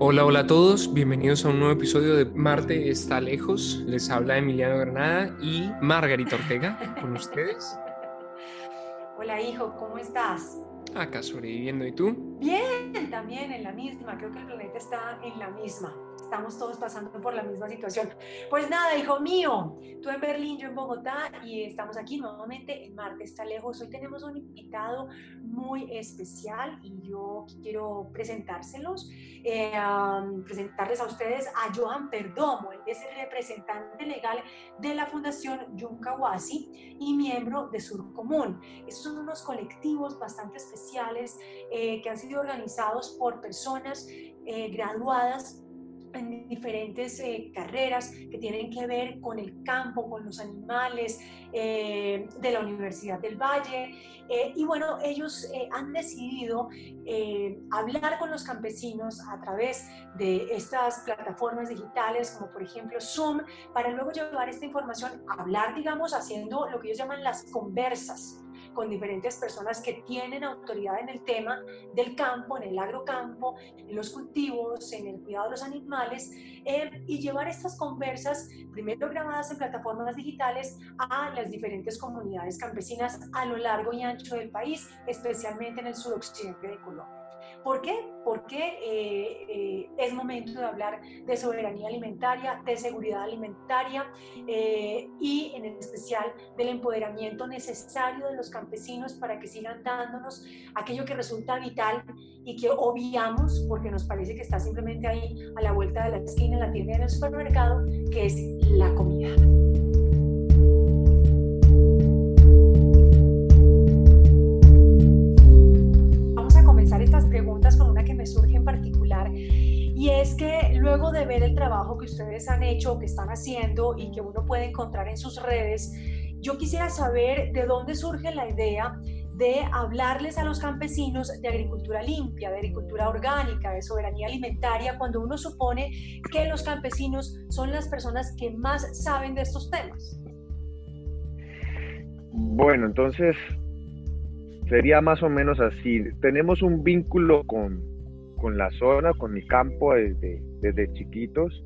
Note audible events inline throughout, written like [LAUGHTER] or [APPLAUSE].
Hola, hola a todos, bienvenidos a un nuevo episodio de Marte está lejos. Les habla Emiliano Granada y Margarita Ortega con ustedes. Hola hijo, ¿cómo estás? Acá sobreviviendo, ¿y tú? Bien, también en la misma, creo que el planeta está en la misma estamos todos pasando por la misma situación. Pues nada, hijo mío, tú en Berlín, yo en Bogotá y estamos aquí nuevamente en Marte está lejos. Hoy tenemos un invitado muy especial y yo quiero presentárselos, eh, presentarles a ustedes a Johan Perdomo. Él es el representante legal de la Fundación Yuncawasi y miembro de Sur Común. Estos son unos colectivos bastante especiales eh, que han sido organizados por personas eh, graduadas en diferentes eh, carreras que tienen que ver con el campo, con los animales eh, de la Universidad del Valle. Eh, y bueno, ellos han decidido hablar con los campesinos a través de estas plataformas digitales, como por ejemplo Zoom, para luego llevar esta información, hablar, digamos, haciendo lo que ellos llaman las conversas con diferentes personas que tienen autoridad en el tema del campo, en el agrocampo, en los cultivos, en el cuidado de los animales, eh, y llevar estas conversas, primero grabadas en plataformas digitales, a las diferentes comunidades campesinas a lo largo y ancho del país, especialmente en el suroccidente de Colombia. ¿Por qué? Porque eh, eh, es momento de hablar de soberanía alimentaria, de seguridad alimentaria eh, y en especial del empoderamiento necesario de los campesinos para que sigan dándonos aquello que resulta vital y que obviamos porque nos parece que está simplemente ahí a la vuelta de la esquina en la tienda en el supermercado, que es la comida. Luego de ver el trabajo que ustedes han hecho, que están haciendo y que uno puede encontrar en sus redes, yo quisiera saber de dónde surge la idea de hablarles a los campesinos de agricultura limpia, de agricultura orgánica, de soberanía alimentaria, cuando uno supone que los campesinos son las personas que más saben de estos temas. Bueno, entonces sería más o menos así. Tenemos un vínculo con, la zona, con mi campo desde, desde chiquitos.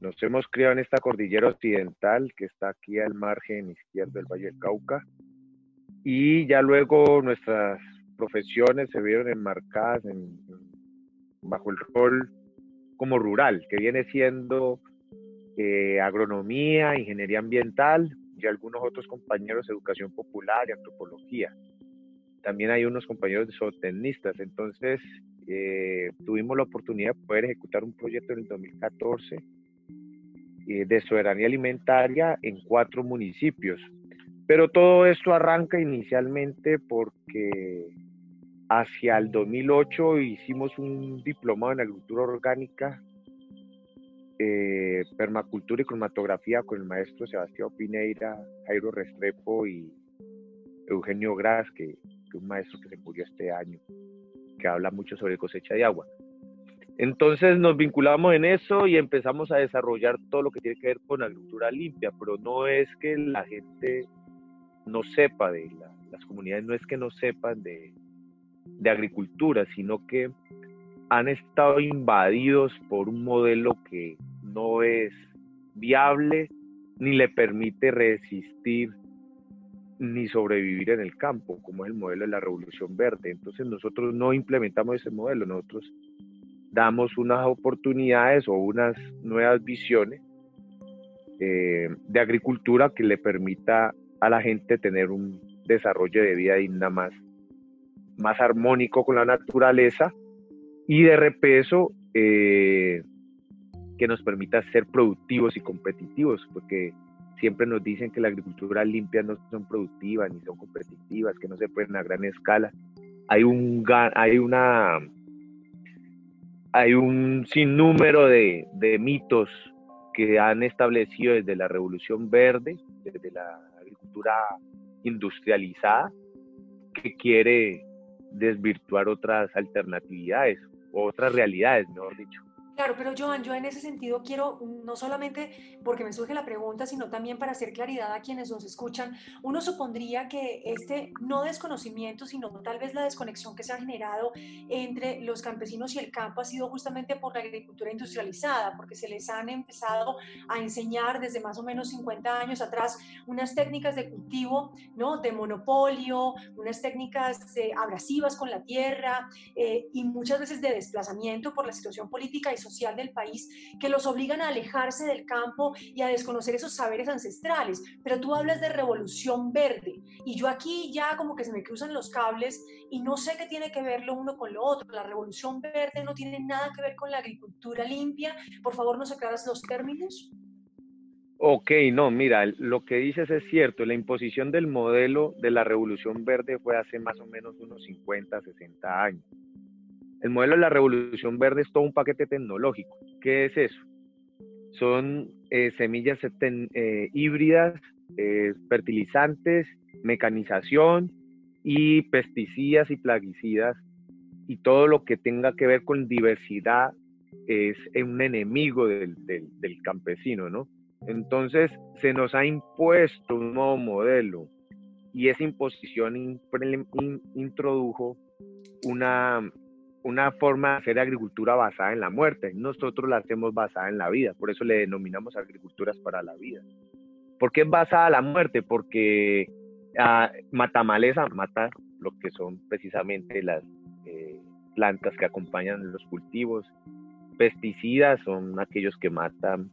Nos hemos criado en esta cordillera occidental que está aquí al margen izquierdo del Valle del Cauca. Y ya luego nuestras profesiones se vieron enmarcadas en, bajo el rol como rural, que viene siendo eh, agronomía, ingeniería ambiental y algunos otros compañeros educación popular y antropología también hay unos compañeros de zootecnistas. Entonces, eh, tuvimos la oportunidad de poder ejecutar un proyecto en el 2014 eh, de soberanía alimentaria en cuatro municipios. Pero todo esto arranca inicialmente porque hacia el 2008 hicimos un diplomado en agricultura orgánica, eh, permacultura y cromatografía con el maestro Sebastián Pineira, Jairo Restrepo y Eugenio Gras, que un maestro que se murió este año, que habla mucho sobre cosecha de agua. Entonces nos vinculamos en eso y empezamos a desarrollar todo lo que tiene que ver con agricultura limpia, pero no es que la gente no sepa de las comunidades, no es que no sepan de, de agricultura, sino que han estado invadidos por un modelo que no es viable ni le permite resistir ni sobrevivir en el campo, como es el modelo de la revolución verde. Entonces nosotros no implementamos ese modelo, nosotros damos unas oportunidades o unas nuevas visiones eh, de agricultura que le permita a la gente tener un desarrollo de vida digna más, más armónico con la naturaleza y de repeso eh, que nos permita ser productivos y competitivos, porque siempre nos dicen que la agricultura limpia no son productivas ni son competitivas, que no se pueden a gran escala. Hay un, hay una, hay un sinnúmero de, de mitos que han establecido desde la revolución verde, desde la agricultura industrializada, que quiere desvirtuar otras alternatividades, otras realidades, mejor dicho. Claro, pero Joan, yo en ese sentido quiero, no solamente porque me surge la pregunta, sino también para hacer claridad a quienes nos escuchan, uno supondría que este no desconocimiento, sino tal vez la desconexión que se ha generado entre los campesinos y el campo ha sido justamente por la agricultura industrializada, porque se les han empezado a enseñar desde más o menos 50 años atrás unas técnicas de cultivo, ¿no? De monopolio, unas técnicas eh, abrasivas con la tierra eh, y muchas veces de desplazamiento por la situación política y social del país que los obligan a alejarse del campo y a desconocer esos saberes ancestrales. Pero tú hablas de revolución verde y yo aquí ya como que se me cruzan los cables y no sé qué tiene que ver lo uno con lo otro. La revolución verde no tiene nada que ver con la agricultura limpia. Por favor, ¿nos aclaras los términos? Ok, no, mira, lo que dices es cierto. La imposición del modelo de la revolución verde fue hace más o menos unos 50, 60 años. El modelo de la revolución verde es todo un paquete tecnológico. ¿Qué es eso? Son eh, semillas eh, híbridas, eh, fertilizantes, mecanización y pesticidas y plaguicidas y todo lo que tenga que ver con diversidad es un enemigo del, campesino, ¿no? Entonces se nos ha impuesto un nuevo modelo y esa imposición introdujo una, una forma de hacer agricultura basada en la muerte. Nosotros la hacemos basada en la vida, por eso le denominamos agriculturas para la vida. ¿Por qué es basada en la muerte? Porque ah, mata maleza, mata lo que son precisamente las eh, plantas que acompañan los cultivos. Pesticidas son aquellos que matan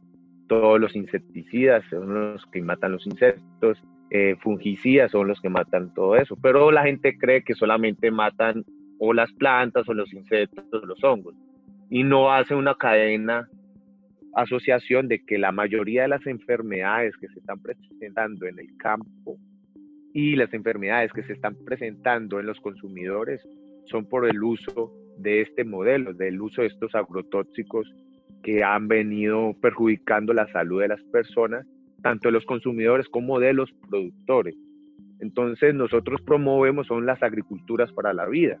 todos los insecticidas, son los que matan los insectos. Eh, fungicidas son los que matan todo eso, pero la gente cree que solamente matan o las plantas o los insectos o los hongos. Y no hace una cadena asociación de que la mayoría de las enfermedades que se están presentando en el campo y las enfermedades que se están presentando en los consumidores son por el uso de este modelo, del uso de estos agrotóxicos que han venido perjudicando la salud de las personas, tanto de los consumidores como de los productores. Entonces nosotros promovemos son las agriculturas para la vida,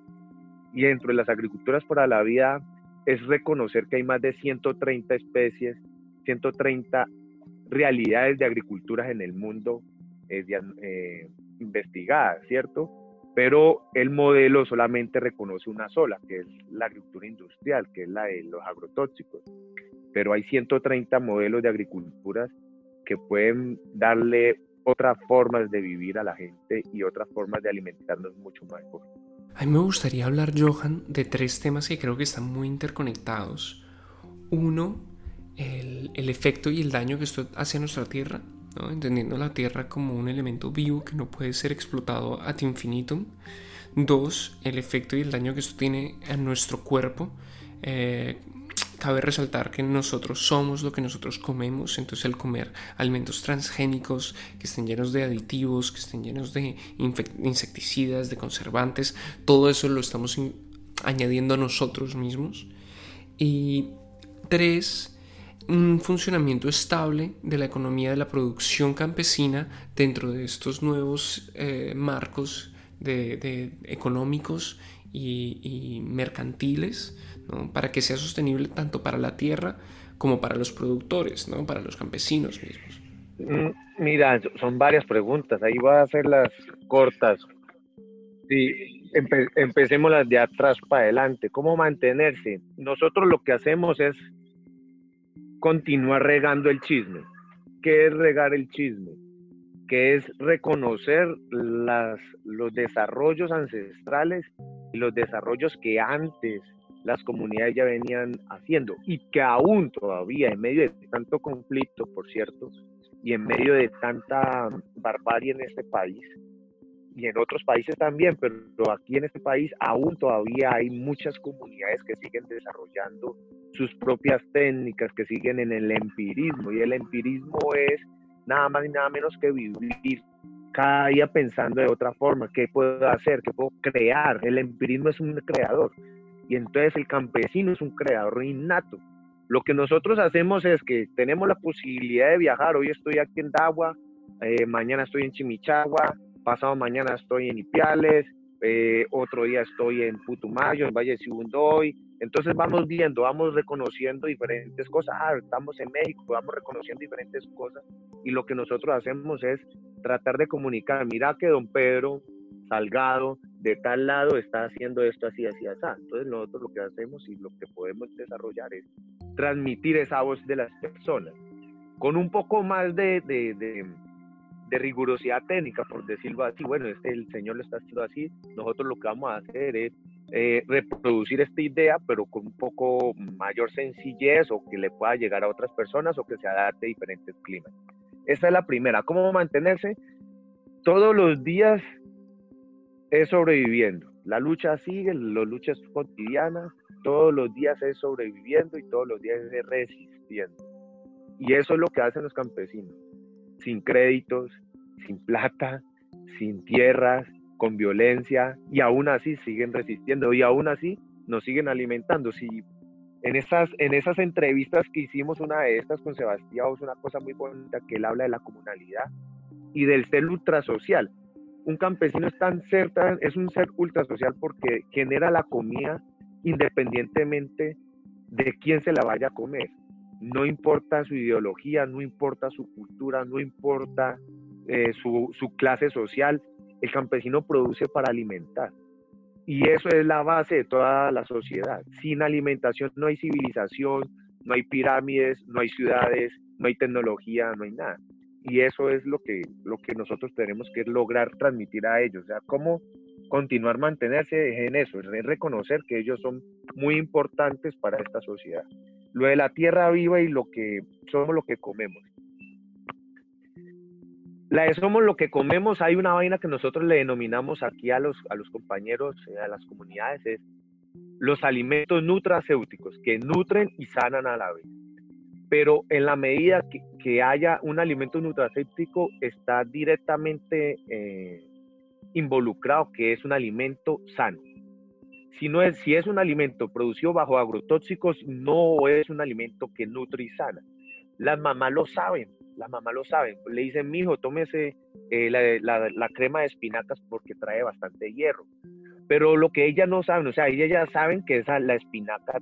y dentro de las agriculturas para la vida es reconocer que hay más de 130 especies, 130 realidades de agriculturas en el mundo eh, eh, investigadas, ¿cierto? Pero el modelo solamente reconoce una sola, que es la agricultura industrial, que es la de los agrotóxicos. Pero hay 130 modelos de agriculturas que pueden darle otras formas de vivir a la gente y otras formas de alimentarnos mucho mejor. A mí me gustaría hablar, Johan, de tres temas que creo que están muy interconectados. Uno, el, efecto y el daño que esto hace a nuestra Tierra, entendiendo la Tierra como un elemento vivo que no puede ser explotado ad infinitum. Dos, el efecto y el daño que esto tiene a nuestro cuerpo, eh, Cabe resaltar que nosotros somos lo que nosotros comemos, entonces el comer alimentos transgénicos que estén llenos de aditivos, que estén llenos de insecticidas, de conservantes, todo eso lo estamos añadiendo a nosotros mismos. Y tres, un funcionamiento estable de la economía de la producción campesina dentro de estos nuevos eh, marcos económicos y mercantiles para que sea sostenible tanto para la tierra como para los productores, ¿no? para los campesinos mismos. Mm, mira, son varias preguntas, ahí voy a hacer las cortas. Sí, empecemos las de atrás para adelante. ¿Cómo mantenerse? Nosotros lo que hacemos es continuar regando el chisme. ¿Qué es regar el chisme? Que es reconocer las, los desarrollos ancestrales y los desarrollos que antes las comunidades ya venían haciendo y que aún todavía en medio de tanto conflicto, por cierto, y en medio de tanta barbarie en este país y en otros países también, pero aquí en este país aún todavía hay muchas comunidades que siguen desarrollando sus propias técnicas, que siguen en el empirismo y el empirismo es nada más y nada menos que vivir cada día pensando de otra forma, qué puedo hacer, qué puedo crear. El empirismo es un creador y entonces el campesino es un creador innato. Lo que nosotros hacemos es que tenemos la posibilidad de viajar. Hoy estoy aquí en Dagua, eh, mañana estoy en Chimichagua, pasado mañana estoy en Ipiales, eh, otro día estoy en Putumayo, en Valle de Sibundoy. Entonces vamos viendo, vamos reconociendo diferentes cosas. Ah, estamos en México, vamos reconociendo diferentes cosas. Y lo que nosotros hacemos es tratar de comunicar, mira que don Pedro Salgado de tal lado está haciendo esto así, así, así. Entonces nosotros lo que hacemos y lo que podemos desarrollar es transmitir esa voz de las personas con un poco más de, de, de, rigurosidad técnica, por decirlo así. Bueno, este, el Señor lo está haciendo así, nosotros lo que vamos a hacer es eh, reproducir esta idea, pero con un poco mayor sencillez o que le pueda llegar a otras personas o que se adapte a diferentes climas. Esa es la primera. ¿Cómo mantenerse? Todos los días es sobreviviendo. La lucha sigue, la lucha es cotidiana, todos los días es sobreviviendo y todos los días es resistiendo. Y eso es lo que hacen los campesinos, sin créditos, sin plata, sin tierras, con violencia, y aún así siguen resistiendo y aún así nos siguen alimentando. Si en esas, en esas entrevistas que hicimos, una de estas con Sebastián, es una cosa muy bonita que él habla de la comunalidad y del ser ultrasocial un campesino es tan cerca, es un ser ultra social porque genera la comida independientemente de quién se la vaya a comer. No importa su ideología, no importa su cultura, no importa eh, su, su clase social, el campesino produce para alimentar. Y eso es la base de toda la sociedad. Sin alimentación no hay civilización, no hay pirámides, no hay ciudades, no hay tecnología, no hay nada y eso es lo que, lo que nosotros tenemos que lograr transmitir a ellos, o sea, cómo continuar mantenerse en eso, es reconocer que ellos son muy importantes para esta sociedad. Lo de la tierra viva y lo que somos lo que comemos. La de somos lo que comemos, hay una vaina que nosotros le denominamos aquí a los, a los compañeros, eh, a las comunidades, es los alimentos nutracéuticos, que nutren y sanan a la vez pero en la medida que, haya un alimento nutracéptico está directamente eh, involucrado que es un alimento sano. Si, no es, si es un alimento producido bajo agrotóxicos, no es un alimento que nutre y sana. Las mamás lo saben, las mamás lo saben. Le dicen, mijo, tómese eh, la, crema de espinacas porque trae bastante hierro. Pero lo que ellas no saben, o sea, ellas ya saben que esa, la espinaca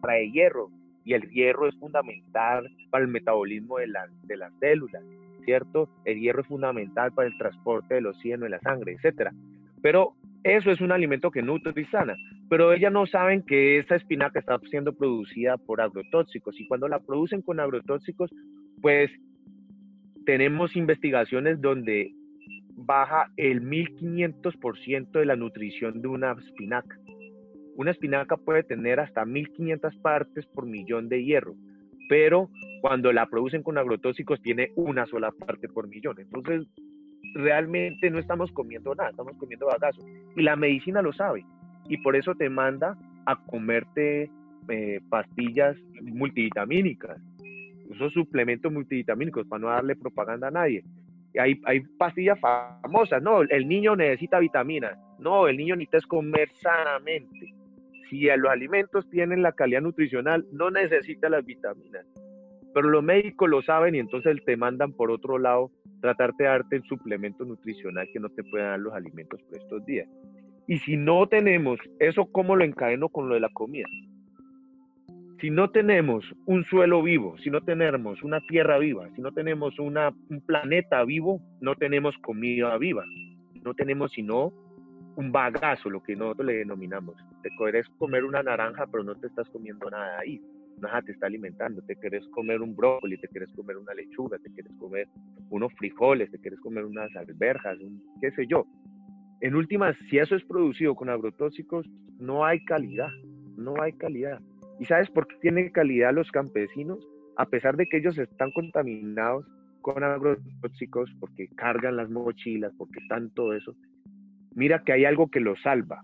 trae hierro, y el hierro es fundamental para el metabolismo de, de las células, ¿cierto? El hierro es fundamental para el transporte del oxígeno en la sangre, etc. Pero eso es un alimento que nutre y sana, pero ellas no saben que esa espinaca está siendo producida por agrotóxicos y cuando la producen con agrotóxicos, pues tenemos investigaciones donde baja el 1500% de la nutrición de una espinaca. Una espinaca puede tener hasta 1500 partes por millón de hierro, pero cuando la producen con agrotóxicos tiene una sola parte por millón. Entonces, realmente no estamos comiendo nada, estamos comiendo bagazo. Y la medicina lo sabe. Y por eso te manda a comerte eh, pastillas multivitamínicas, esos suplementos multivitamínicos para no darle propaganda a nadie. Hay, hay pastillas famosas, no, el niño necesita vitaminas, no, el niño necesita comer sanamente si los alimentos tienen la calidad nutricional, no necesita las vitaminas. Pero los médicos lo saben y entonces te mandan por otro lado tratarte de darte el suplemento nutricional que no te pueden dar los alimentos por estos días. Y si no tenemos eso, ¿cómo lo encadeno con lo de la comida? Si no tenemos un suelo vivo, si no tenemos una tierra viva, si no tenemos un planeta vivo, no tenemos comida viva. No tenemos sino un bagazo, lo que nosotros le denominamos. Te querés comer una naranja, pero no te estás comiendo nada ahí. Nada te está alimentando. Te querés comer un brócoli, te quieres comer una lechuga, te quieres comer unos frijoles, te quieres comer unas alberjas, un, qué sé yo. En últimas, si eso es producido con agrotóxicos, no hay calidad, no hay calidad. ¿Y sabes por qué tienen calidad los campesinos? A pesar de que ellos están contaminados con agrotóxicos, porque cargan las mochilas, porque están todo eso, mira que hay algo que los salva.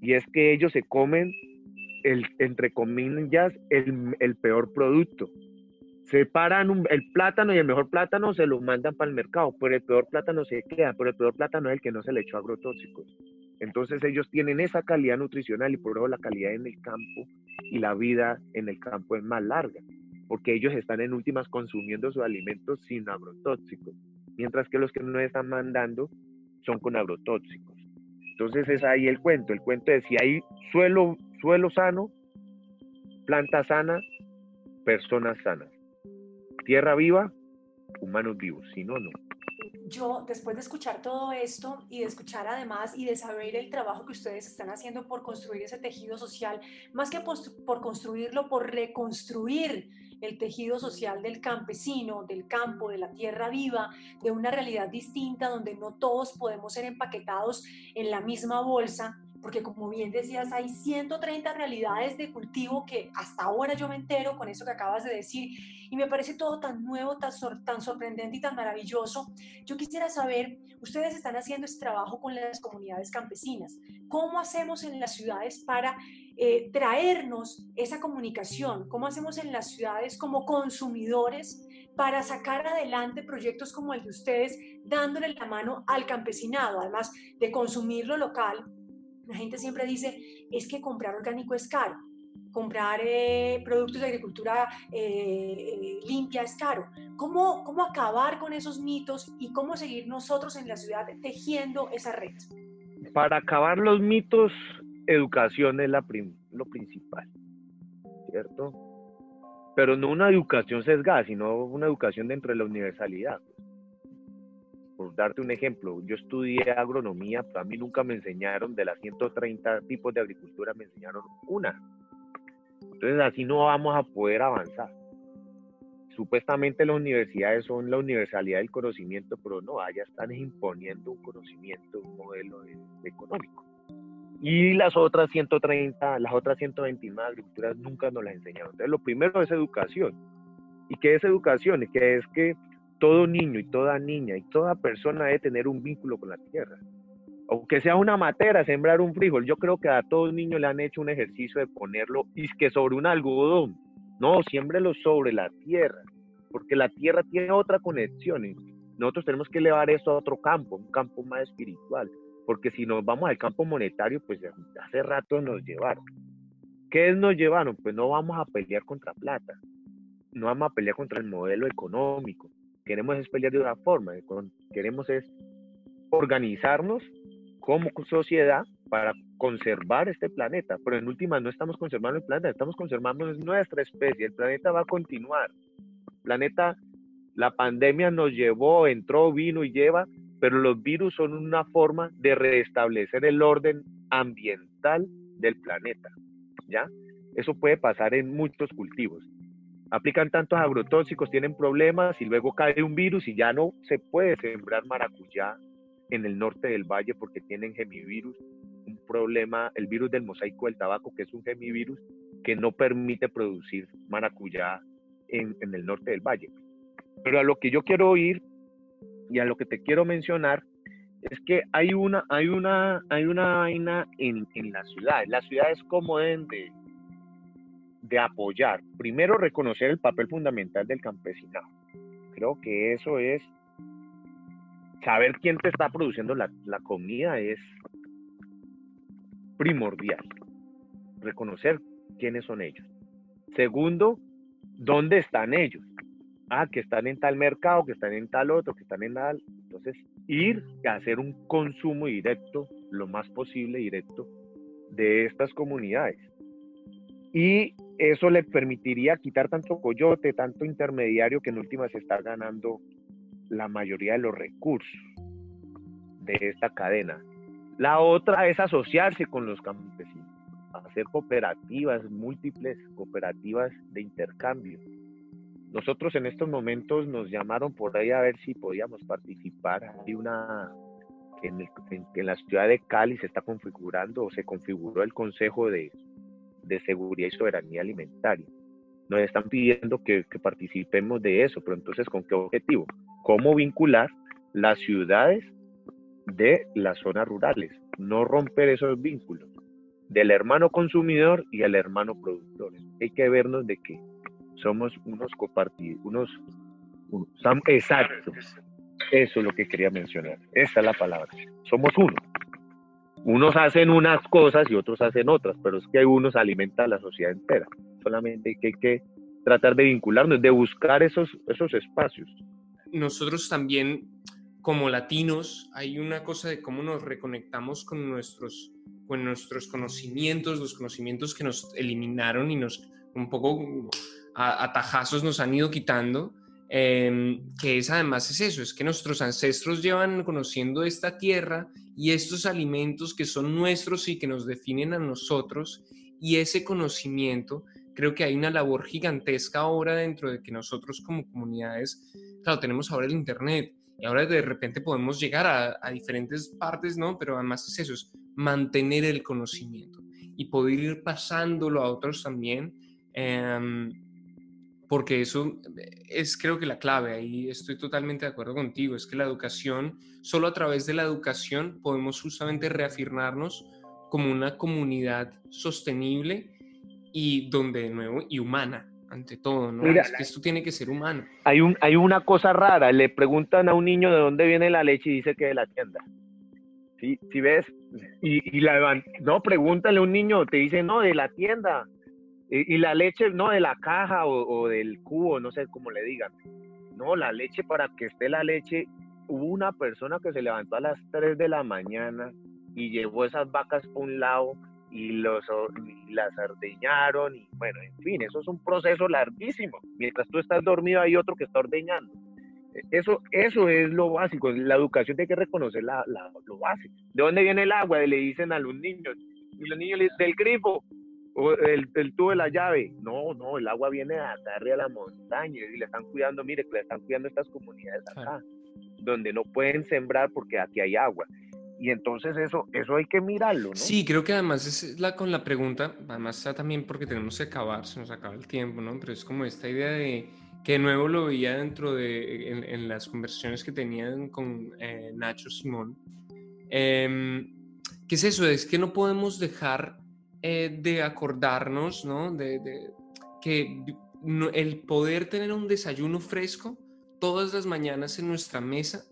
Y es que ellos se comen, el, entre comillas, el, el peor producto. Separan el plátano y el mejor plátano se lo mandan para el mercado, pero el peor plátano se queda, pero el peor plátano es el que no se le echó agrotóxicos. Entonces ellos tienen esa calidad nutricional y por eso la calidad en el campo y la vida en el campo es más larga, porque ellos están en últimas consumiendo sus alimentos sin agrotóxicos, mientras que los que no están mandando son con agrotóxicos. Entonces es ahí el cuento. El cuento es si hay suelo, suelo sano, planta sana, personas sanas. Tierra viva, humanos vivos. Si no, no yo, después de escuchar todo esto y de escuchar además y de saber el trabajo que ustedes están haciendo por construir ese tejido social, más que por, construirlo, por reconstruir el tejido social del campesino, del campo, de la tierra viva, de una realidad distinta donde no todos podemos ser empaquetados en la misma bolsa, porque como bien decías, hay 130 realidades de cultivo que hasta ahora yo me entero con eso que acabas de decir y me parece todo tan nuevo, tan, tan sorprendente y tan maravilloso. Yo quisiera saber, ustedes están haciendo este trabajo con las comunidades campesinas, ¿cómo hacemos en las ciudades para eh, traernos esa comunicación? ¿Cómo hacemos en las ciudades como consumidores? para sacar adelante proyectos como el de ustedes, dándole la mano al campesinado, además de consumir lo local, la gente siempre dice, es que comprar orgánico es caro, comprar eh, productos de agricultura eh, limpia es caro. ¿Cómo, ¿Cómo acabar con esos mitos y cómo seguir nosotros en la ciudad tejiendo esa red? Para acabar los mitos, educación es la lo principal, ¿cierto? Pero no una educación sesgada, sino una educación dentro de la universalidad por darte un ejemplo, yo estudié agronomía, pero a mí nunca me enseñaron de las 130 tipos de agricultura, me enseñaron una. Entonces así no vamos a poder avanzar. Supuestamente las universidades son la universalidad del conocimiento, pero no, allá están imponiendo un conocimiento, un modelo económico. Y las otras 130, las otras 129 agriculturas nunca nos las enseñaron. Entonces lo primero es educación. ¿Y qué es educación? Que es que todo niño y toda niña y toda persona debe tener un vínculo con la tierra. Aunque sea una matera, sembrar un frijol, yo creo que a todo niño le han hecho un ejercicio de ponerlo y es que sobre un algodón. No, siémbrelo sobre la tierra, porque la tierra tiene otra conexión. Nosotros tenemos que elevar eso a otro campo, un campo más espiritual, porque si nos vamos al campo monetario, pues hace rato nos llevaron. ¿Qué nos llevaron? Pues no vamos a pelear contra plata, no vamos a pelear contra el modelo económico, queremos es pelear de una forma, queremos es organizarnos como sociedad para conservar este planeta, pero en última no estamos conservando el planeta, estamos conservando nuestra especie, el planeta va a continuar. El planeta, la pandemia nos llevó, entró, vino y lleva, pero los virus son una forma de restablecer el orden ambiental del planeta, ¿ya? Eso puede pasar en muchos cultivos aplican tantos agrotóxicos, tienen problemas y luego cae un virus y ya no se puede sembrar maracuyá en el norte del valle porque tienen gemivirus, un problema, el virus del mosaico del tabaco, que es un gemivirus que no permite producir maracuyá en, el norte del valle. Pero a lo que yo quiero ir y a lo que te quiero mencionar es que hay una, hay una, hay una vaina en, en las ciudades. Las ciudades como deben de, de apoyar, primero reconocer el papel fundamental del campesinado. Creo que eso es, saber quién te está produciendo la, comida es primordial. Reconocer quiénes son ellos. Segundo, ¿dónde están ellos? Ah, que están en tal mercado, que están en tal otro, que están en tal. Entonces, ir a hacer un consumo directo, lo más posible directo, de estas comunidades. Y eso le permitiría quitar tanto coyote, tanto intermediario que en última se está ganando la mayoría de los recursos de esta cadena. La otra es asociarse con los campesinos, hacer cooperativas, múltiples cooperativas de intercambio. Nosotros en estos momentos nos llamaron por ahí a ver si podíamos participar. Hay una, en, en la ciudad de Cali se está configurando o se configuró el Consejo de de seguridad y soberanía alimentaria. Nos están pidiendo que, participemos de eso, pero entonces ¿con qué objetivo? ¿Cómo vincular las ciudades de las zonas rurales? No romper esos vínculos del hermano consumidor y el hermano productor. Hay que vernos de que somos unos compartidos, unos, exactos. Eso es lo que quería mencionar. Esa es la palabra. Somos uno unos hacen unas cosas y otros hacen otras, pero es que unos alimentan a la sociedad entera. Solamente hay que tratar de vincularnos, de buscar esos, esos espacios. Nosotros también como latinos hay una cosa de cómo nos reconectamos con nuestros, con nuestros conocimientos, los conocimientos que nos eliminaron y nos un poco a, a tajazos nos han ido quitando. Em, que es además es eso, es que nuestros ancestros llevan conociendo esta tierra y estos alimentos que son nuestros y que nos definen a nosotros y ese conocimiento, creo que hay una labor gigantesca ahora dentro de que nosotros como comunidades, claro, tenemos ahora el Internet y ahora de repente podemos llegar a, diferentes partes, ¿no? Pero además es eso, es mantener el conocimiento y poder ir pasándolo a otros también. Eh, porque eso es creo que la clave, ahí estoy totalmente de acuerdo contigo, es que la educación, solo a través de la educación podemos justamente reafirmarnos como una comunidad sostenible y donde de nuevo, y humana, ante todo, ¿no? es que esto tiene que ser humano. Hay, un, hay una cosa rara, le preguntan a un niño de dónde viene la leche y dice que de la tienda. ¿Sí, ¿Sí ves? Y, y la, no, pregúntale a un niño, te dice, no, de la tienda. Y, la leche, no de la caja o, del cubo, no sé cómo le digan. No, la leche, para que esté la leche, hubo una persona que se levantó a las 3 de la mañana y llevó esas vacas por un lado y, los, las ordeñaron y bueno, en fin, eso es un proceso larguísimo. Mientras tú estás dormido hay otro que está ordeñando. Eso, eso es lo básico. La educación tiene que reconocer la, lo básico. ¿De dónde viene el agua? Le dicen a los niños. Y los niños le dicen, del grifo el, el, tubo de la llave. No, no, el agua viene de acá arriba de la montaña y le están cuidando, mire, que le están cuidando estas comunidades acá, donde no pueden sembrar porque aquí hay agua. Y entonces eso, eso hay que mirarlo, ¿no? Sí, creo que además es la con la pregunta, además está también porque tenemos que acabar, se nos acaba el tiempo, ¿no? Pero es como esta idea de que de nuevo lo veía dentro de, en, las conversaciones que tenían con eh, Nacho Simón. Eh, ¿Qué es eso? Es que no podemos dejar eh, de acordarnos, ¿no? De, que el poder tener un desayuno fresco todas las mañanas en nuestra mesa,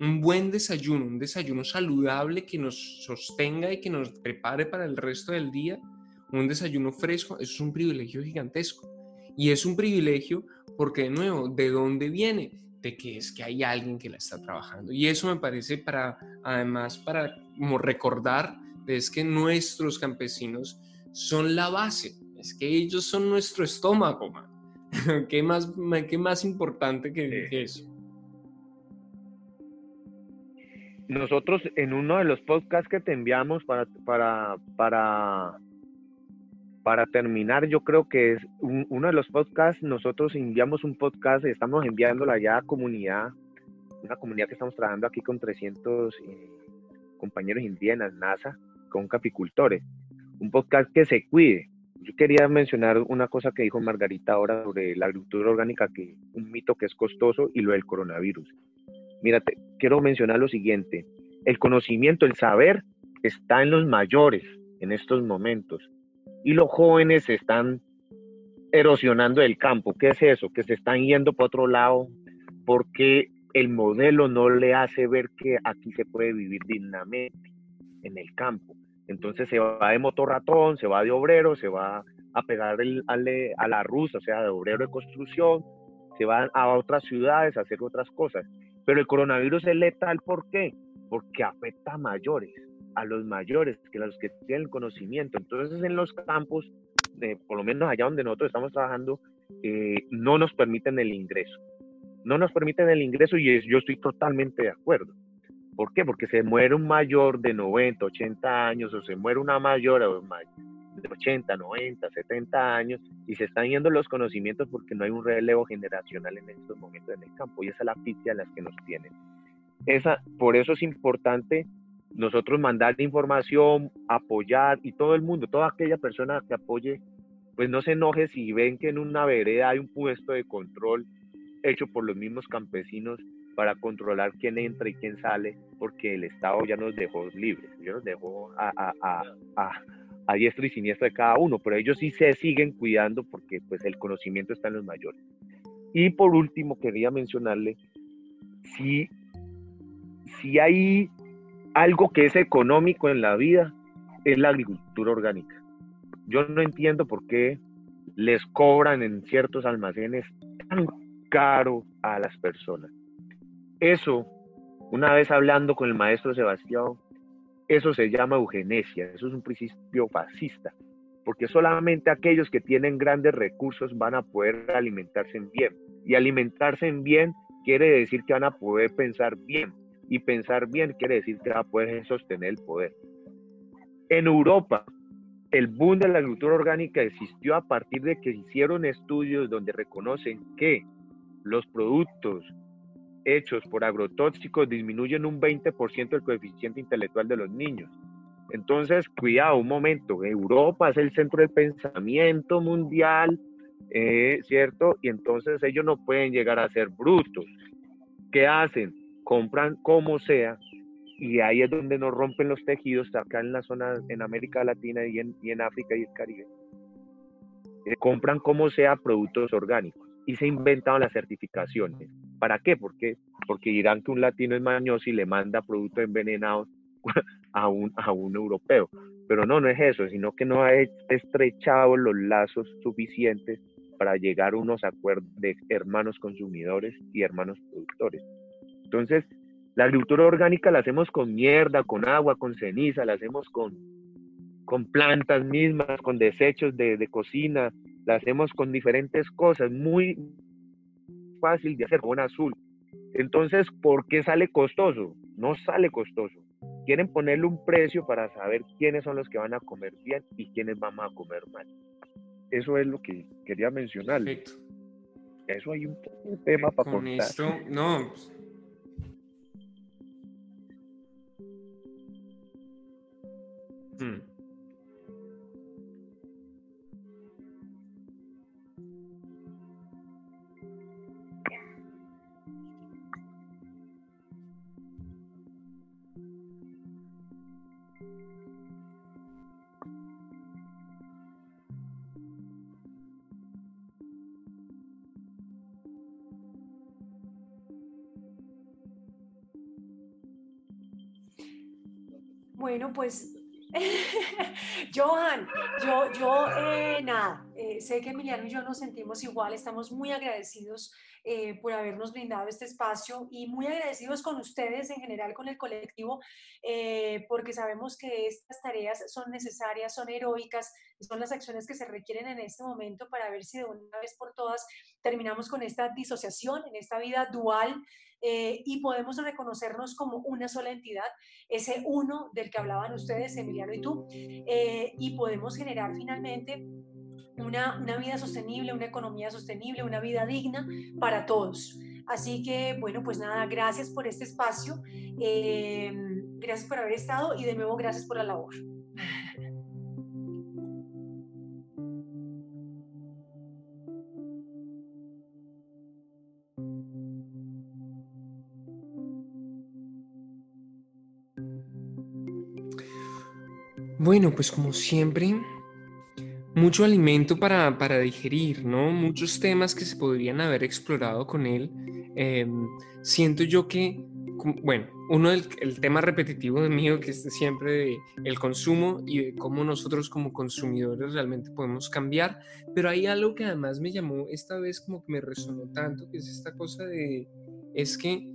un buen desayuno, un desayuno saludable que nos sostenga y que nos prepare para el resto del día, un desayuno fresco, eso es un privilegio gigantesco. Y es un privilegio porque, de nuevo, ¿de dónde viene? De que es que hay alguien que la está trabajando. Y eso me parece para, además, para como recordar es que nuestros campesinos son la base, es que ellos son nuestro estómago, [LAUGHS] ¿Qué más, qué más importante que, eso? Nosotros en uno de los podcasts que te enviamos para, para, para, para terminar, yo creo que es uno de los podcasts, nosotros enviamos un podcast, estamos enviándolo allá a comunidad, una comunidad que estamos trabajando aquí con 300 eh, compañeros indígenas, NASA, con capicultores, un podcast que se cuide. Yo quería mencionar una cosa que dijo Margarita ahora sobre la agricultura orgánica, que un mito que es costoso y lo del coronavirus. Mírate, quiero mencionar lo siguiente, el conocimiento, el saber está en los mayores en estos momentos y los jóvenes están erosionando el campo. ¿Qué es eso? Que se están yendo para otro lado porque el modelo no le hace ver que aquí se puede vivir dignamente en el campo. Entonces se va de motorratón, se va de obrero, se va a pegar el, a la rusa, o sea, de obrero de construcción, se van a otras ciudades a hacer otras cosas. Pero el coronavirus es letal, ¿por qué? Porque afecta a mayores, a los mayores, que los que tienen conocimiento. Entonces en los campos, eh, por lo menos allá donde nosotros estamos trabajando, eh, no nos permiten el ingreso. No nos permiten el ingreso y yo estoy totalmente de acuerdo. ¿Por qué? Porque se muere un mayor de 90, 80 años o se muere una mayor de 80, 90, 70 años y se están yendo los conocimientos porque no hay un relevo generacional en estos momentos en el campo y esa es la pizca en las que nos tienen. Esa, por eso es importante nosotros mandar información, apoyar y todo el mundo, toda aquella persona que apoye, pues no se enoje si ven que en una vereda hay un puesto de control hecho por los mismos campesinos para controlar quién entra y quién sale, porque el Estado ya nos dejó libres, ya nos dejó a, a, a, a, diestro y siniestro de cada uno, pero ellos sí se siguen cuidando porque pues el conocimiento está en los mayores. Y por último, quería mencionarle, si, si hay algo que es económico en la vida, es la agricultura orgánica. Yo no entiendo por qué les cobran en ciertos almacenes tan caro a las personas eso Una vez hablando con el maestro Sebastián, eso se llama eugenesia, eso es un principio fascista, porque solamente aquellos que tienen grandes recursos van a poder alimentarse en bien. Y alimentarse en bien quiere decir que van a poder pensar bien. Y pensar bien quiere decir que van a poder sostener el poder. En Europa, el boom de la agricultura orgánica existió a partir de que hicieron estudios donde reconocen que los productos hechos por agrotóxicos disminuyen un 20% el coeficiente intelectual de los niños. Entonces, cuidado, un momento, Europa es el centro del pensamiento mundial, eh, ¿cierto? Y entonces ellos no pueden llegar a ser brutos. ¿Qué hacen? Compran como sea, y ahí es donde nos rompen los tejidos, acá en la zona, en América Latina y en, África y el Caribe. Eh, compran como sea productos orgánicos y se inventaron las certificaciones. ¿Para qué? Porque, porque dirán que un latino es mañoso y le manda productos envenenados [LAUGHS] a un, a un europeo. Pero no, no es eso, sino que no ha estrechado los lazos suficientes para llegar a unos acuerdos de hermanos consumidores y hermanos productores. Entonces, la agricultura orgánica la hacemos con mierda, con agua, con ceniza, la hacemos con, con plantas mismas, con desechos de, de cocina, la hacemos con diferentes cosas, muy fácil de hacer, con azul. Entonces, ¿por qué sale costoso? No sale costoso. Quieren ponerle un precio para saber quiénes son los que van a comer bien y quiénes van a comer mal. Eso es lo que quería mencionar. Perfecto. Eso hay un, tema para Con esto, no. Hmm. Bueno, pues [LAUGHS] Johan, yo, yo eh, nada, eh, sé que Emiliano y yo nos sentimos igual, estamos muy agradecidos eh, por habernos brindado este espacio y muy agradecidos con ustedes en general, con el colectivo, porque sabemos que estas tareas son necesarias, son heroicas, son las acciones que se requieren en este momento para ver si de una vez por todas terminamos con esta disociación en esta vida dual eh, y podemos reconocernos como una sola entidad, ese uno del que hablaban ustedes, Emiliano y tú, eh, y podemos generar finalmente una, una, vida sostenible, una economía sostenible, una vida digna para todos. Así que, bueno, pues nada, gracias por este espacio, eh, gracias por haber estado y de nuevo gracias por la labor. Bueno, pues como siempre, mucho alimento para, para, digerir, ¿no? Muchos temas que se podrían haber explorado con él. Em, siento yo que, bueno, uno del el tema repetitivo de mío, que es siempre de el consumo y de cómo nosotros como consumidores realmente podemos cambiar, pero hay algo que además me llamó esta vez como que me resonó tanto, que es esta cosa de, es que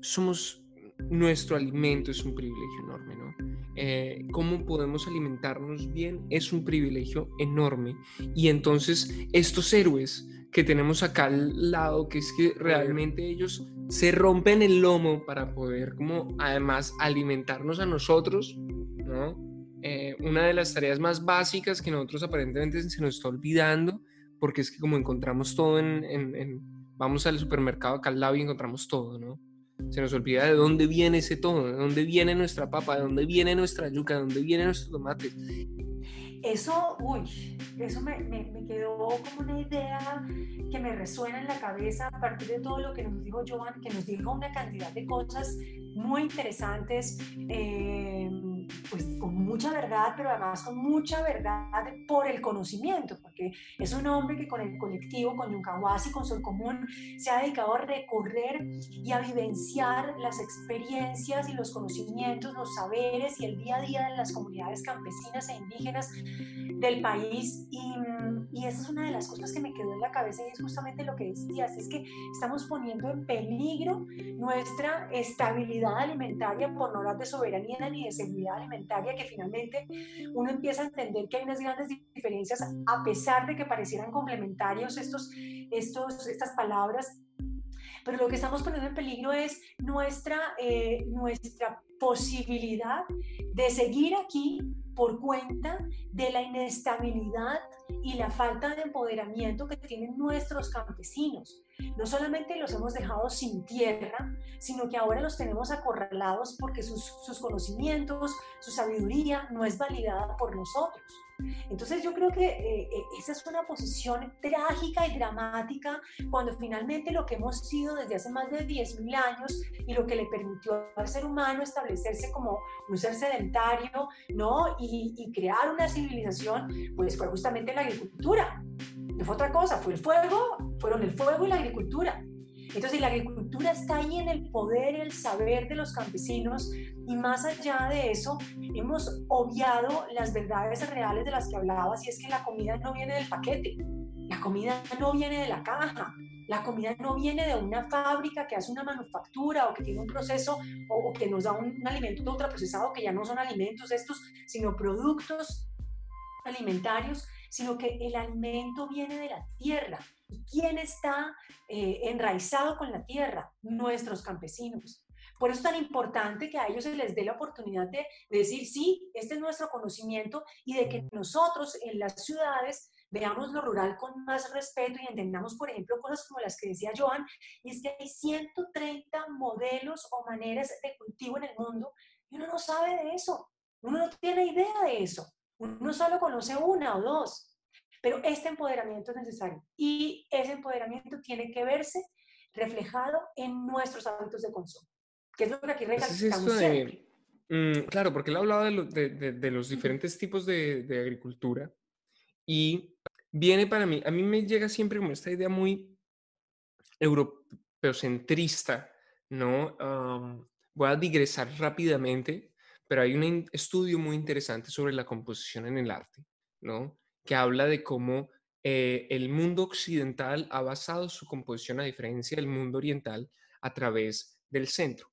somos, nuestro alimento es un privilegio enorme, ¿no? Eh, cómo podemos alimentarnos bien es un privilegio enorme. Y entonces estos héroes que tenemos acá al lado, que es que realmente ellos se rompen el lomo para poder como además alimentarnos a nosotros, ¿no? Eh, una de las tareas más básicas que nosotros aparentemente se nos está olvidando, porque es que como encontramos todo en, en vamos al supermercado acá al lado y encontramos todo, ¿no? Se nos olvida de dónde viene ese todo, de dónde viene nuestra papa, de dónde viene nuestra yuca, de dónde viene nuestro tomate. Eso, uy, eso me, me, quedó como una idea que me resuena en la cabeza a partir de todo lo que nos dijo Joan, que nos dijo una cantidad de cosas muy interesantes, eh, pues con mucha verdad, pero además con mucha verdad por el conocimiento, porque es un hombre que con el colectivo, con Yuncahuasi, con Sol Común, se ha dedicado a recorrer y a vivenciar las experiencias y los conocimientos, los saberes y el día a día de las comunidades campesinas e indígenas del país. Y, y esa es una de las cosas que me quedó en la cabeza y es justamente lo que decías, es que estamos poniendo en peligro nuestra estabilidad alimentaria por no hablar de soberanía ni de seguridad alimentaria, que finalmente uno empieza a entender que hay unas grandes diferencias a pesar de que parecieran complementarios estos, estos, estas palabras. Pero lo que estamos poniendo en peligro es nuestra, eh, nuestra posibilidad de seguir aquí por cuenta de la inestabilidad y la falta de empoderamiento que tienen nuestros campesinos. No solamente los hemos dejado sin tierra, sino que ahora los tenemos acorralados porque sus, sus conocimientos, su sabiduría no es validada por nosotros. Entonces yo creo que eh, eh, esa es una posición trágica y dramática cuando finalmente lo que hemos sido desde hace más de 10.000 años y lo que le permitió al ser humano establecerse como un ser sedentario, ¿no? Y, y crear una civilización, pues fue justamente la agricultura. No fue otra cosa, fue el fuego, fueron el fuego y la agricultura. Entonces, la agricultura está ahí en el poder y el saber de los campesinos. Y más allá de eso, hemos obviado las verdades reales de las que hablabas y es que la comida no viene del paquete, la comida no viene de la caja, la comida no viene de una fábrica que hace una manufactura o que tiene un proceso o, que nos da un, un alimento ultraprocesado que ya no son alimentos estos, sino productos alimentarios sino que el alimento viene de la tierra. ¿Y quién está eh, enraizado con la tierra? Nuestros campesinos. Por eso es tan importante que a ellos se les dé la oportunidad de, decir, sí, este es nuestro conocimiento y de que nosotros en las ciudades veamos lo rural con más respeto y entendamos, por ejemplo, cosas como las que decía Joan, y es que hay 130 modelos o maneras de cultivo en el mundo y uno no sabe de eso, uno no tiene idea de eso. Uno solo conoce una o dos, pero este empoderamiento es necesario y ese empoderamiento tiene que verse reflejado en nuestros hábitos de consumo, que es lo que aquí recalcamos mm, claro, porque él hablaba de, de, los diferentes tipos de, agricultura y viene para mí, a mí me llega siempre como esta idea muy europeocentrista, ¿no? voy a digresar rápidamente pero hay un estudio muy interesante sobre la composición en el arte, ¿no? Que habla de cómo eh, el mundo occidental ha basado su composición a diferencia del mundo oriental a través del centro.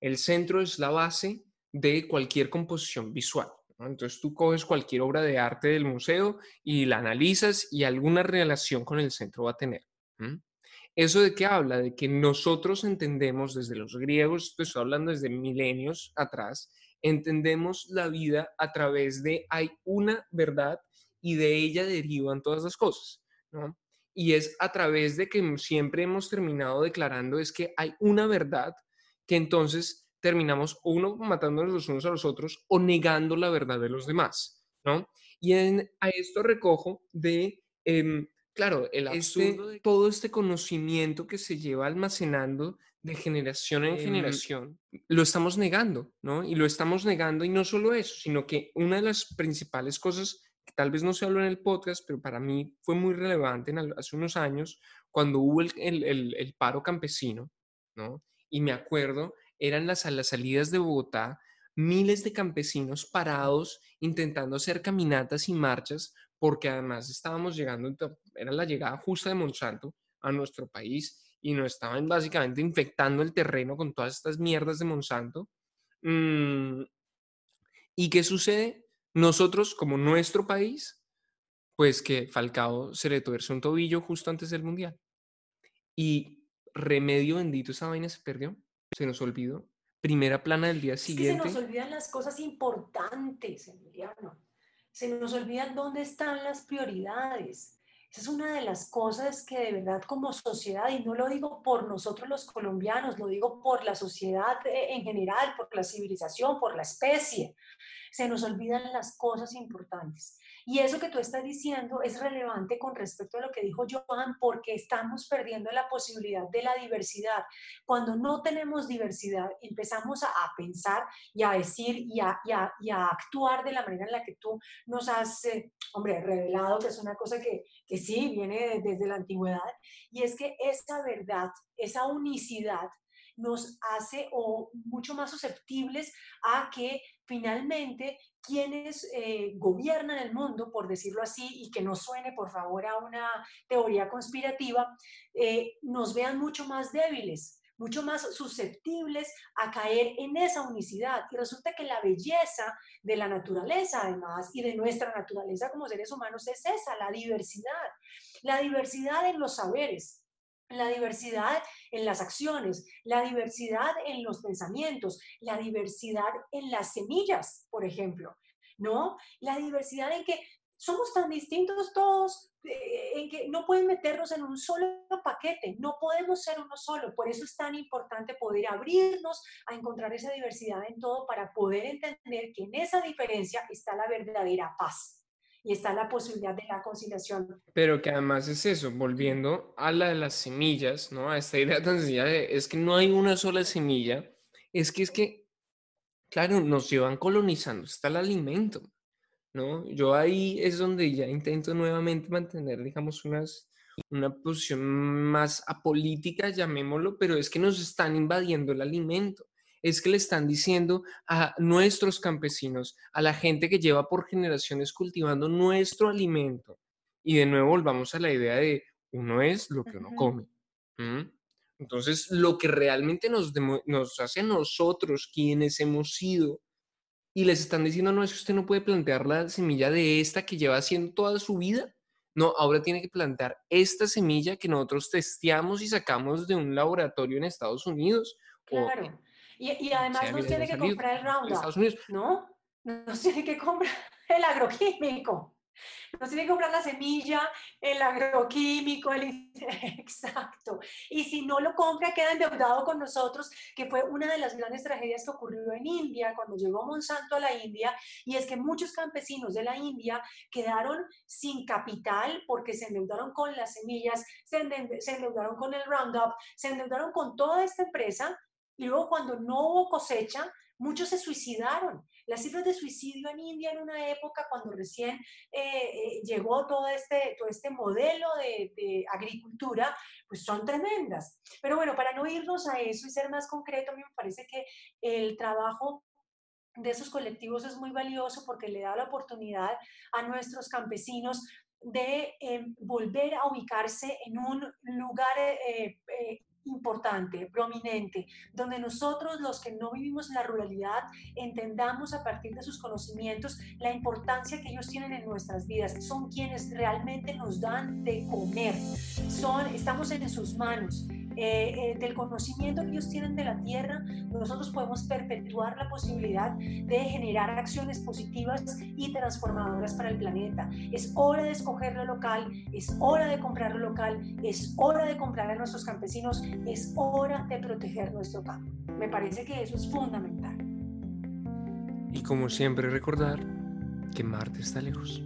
El centro es la base de cualquier composición visual. Entonces tú coges cualquier obra de arte del museo y la analizas y alguna relación con el centro va a tener. ¿Eso de qué habla? De que nosotros entendemos desde los griegos, estoy hablando desde milenios atrás, entendemos la vida a través de hay una verdad y de ella derivan todas las cosas, ¿no? Y es a través de que siempre hemos terminado declarando es que hay una verdad que entonces terminamos uno matándonos los unos a los otros o negando la verdad de los demás, ¿no? Y en, a esto recojo de, em, claro, el este, todo este conocimiento que se lleva almacenando de generación en em, generación, lo estamos negando, ¿no? Y lo estamos negando y no solo eso, sino que una de las principales cosas que tal vez no se habló en el podcast, pero para mí fue muy relevante en, hace unos años, cuando hubo el, el, el, paro campesino, ¿no? Y me acuerdo, eran las, a las salidas de Bogotá, miles de campesinos parados intentando hacer caminatas y marchas, porque además estábamos llegando, era la llegada justa de Monsanto a nuestro país y nos estaban básicamente infectando el terreno con todas estas mierdas de Monsanto. Mm, ¿Y qué sucede? Nosotros, como nuestro país, pues que Falcao se le tuerce un tobillo justo antes del Mundial. Y remedio bendito, esa vaina se perdió, se nos olvidó. Primera plana del día siguiente. se nos olvidan las cosas importantes, Emiliano. Se nos olvidan dónde están las prioridades. Es una de las cosas que de verdad como sociedad, y no lo digo por nosotros los colombianos, lo digo por la sociedad eh, en general, por la civilización, por la especie, se nos olvidan las cosas importantes. Y eso que tú estás diciendo es relevante con respecto a lo que dijo Joan, porque estamos perdiendo la posibilidad de la diversidad. Cuando no tenemos diversidad, empezamos a, pensar y a decir y a, y, a, actuar de la manera en la que tú nos has, eh, hombre, revelado, que es una cosa que, que sí viene desde la antigüedad, y es que esa verdad, esa unicidad, nos hace o mucho más susceptibles a que finalmente quienes eh, gobiernan el mundo, por decirlo así, y que no suene por favor a una teoría conspirativa, eh, nos vean mucho más débiles mucho más susceptibles a caer en esa unicidad. Y resulta que la belleza de la naturaleza, además, y de nuestra naturaleza como seres humanos es esa, la diversidad. La diversidad en los saberes, la diversidad en las acciones, la diversidad en los pensamientos, la diversidad en las semillas, por ejemplo, ¿no? La diversidad en que somos tan distintos todos, eh, en que no pueden meternos en un solo paquete, no podemos ser uno solo, por eso es tan importante poder abrirnos a encontrar esa diversidad en todo para poder entender que en esa diferencia está la verdadera paz y está la posibilidad de la conciliación. Pero que además es eso, volviendo a la de las semillas, ¿no? A esta idea tan sencilla de, es que no hay una sola semilla, es que es que, claro, nos llevan colonizando, está el alimento, ¿no? Yo ahí es donde ya intento nuevamente mantener, digamos, unas, una posición más apolítica, llamémoslo, pero es que nos están invadiendo el alimento. Es que le están diciendo a nuestros campesinos, a la gente que lleva por generaciones cultivando nuestro alimento. Y de nuevo volvamos a la idea de uno es lo que uno come. Entonces, lo que realmente nos, nos hace a nosotros, quienes hemos sido y les están diciendo, no, es que usted no puede plantear la semilla de esta que lleva haciendo toda su vida. No, ahora tiene que plantar esta semilla que nosotros testeamos y sacamos de un laboratorio en Estados Unidos. Claro. Y, además nos tiene que comprar el Roundup, ¿no? Nos tiene que comprar el agroquímico. Nos tiene que comprar la semilla, el agroquímico, el... [LAUGHS] Exacto. Y si no lo compra, queda endeudado con nosotros, que fue una de las grandes tragedias que ocurrió en India, cuando llegó Monsanto a la India, y es que muchos campesinos de la India quedaron sin capital porque se endeudaron con las semillas, se endeudaron con el Roundup, se endeudaron con toda esta empresa, y luego cuando no hubo cosecha, muchos se suicidaron. Las cifras de suicidio en India en una época cuando recién eh, eh, llegó todo este, todo este modelo de, agricultura, pues son tremendas. Pero bueno, para no irnos a eso y ser más concreto, a mí me parece que el trabajo de esos colectivos es muy valioso porque le da la oportunidad a nuestros campesinos de eh, volver a ubicarse en un lugar eh, importante, prominente, donde nosotros los que no vivimos en la ruralidad entendamos a partir de sus conocimientos la importancia que ellos tienen en nuestras vidas. Son quienes realmente nos dan de comer. Son, estamos en sus manos. Eh, eh, del conocimiento que ellos tienen de la tierra, nosotros podemos perpetuar la posibilidad de generar acciones positivas y transformadoras para el planeta. Es hora de escoger lo local, es hora de comprar lo local, es hora de comprar a nuestros campesinos, es hora de proteger nuestro campo. Me parece que eso es fundamental. Y como siempre recordar que Marte está lejos.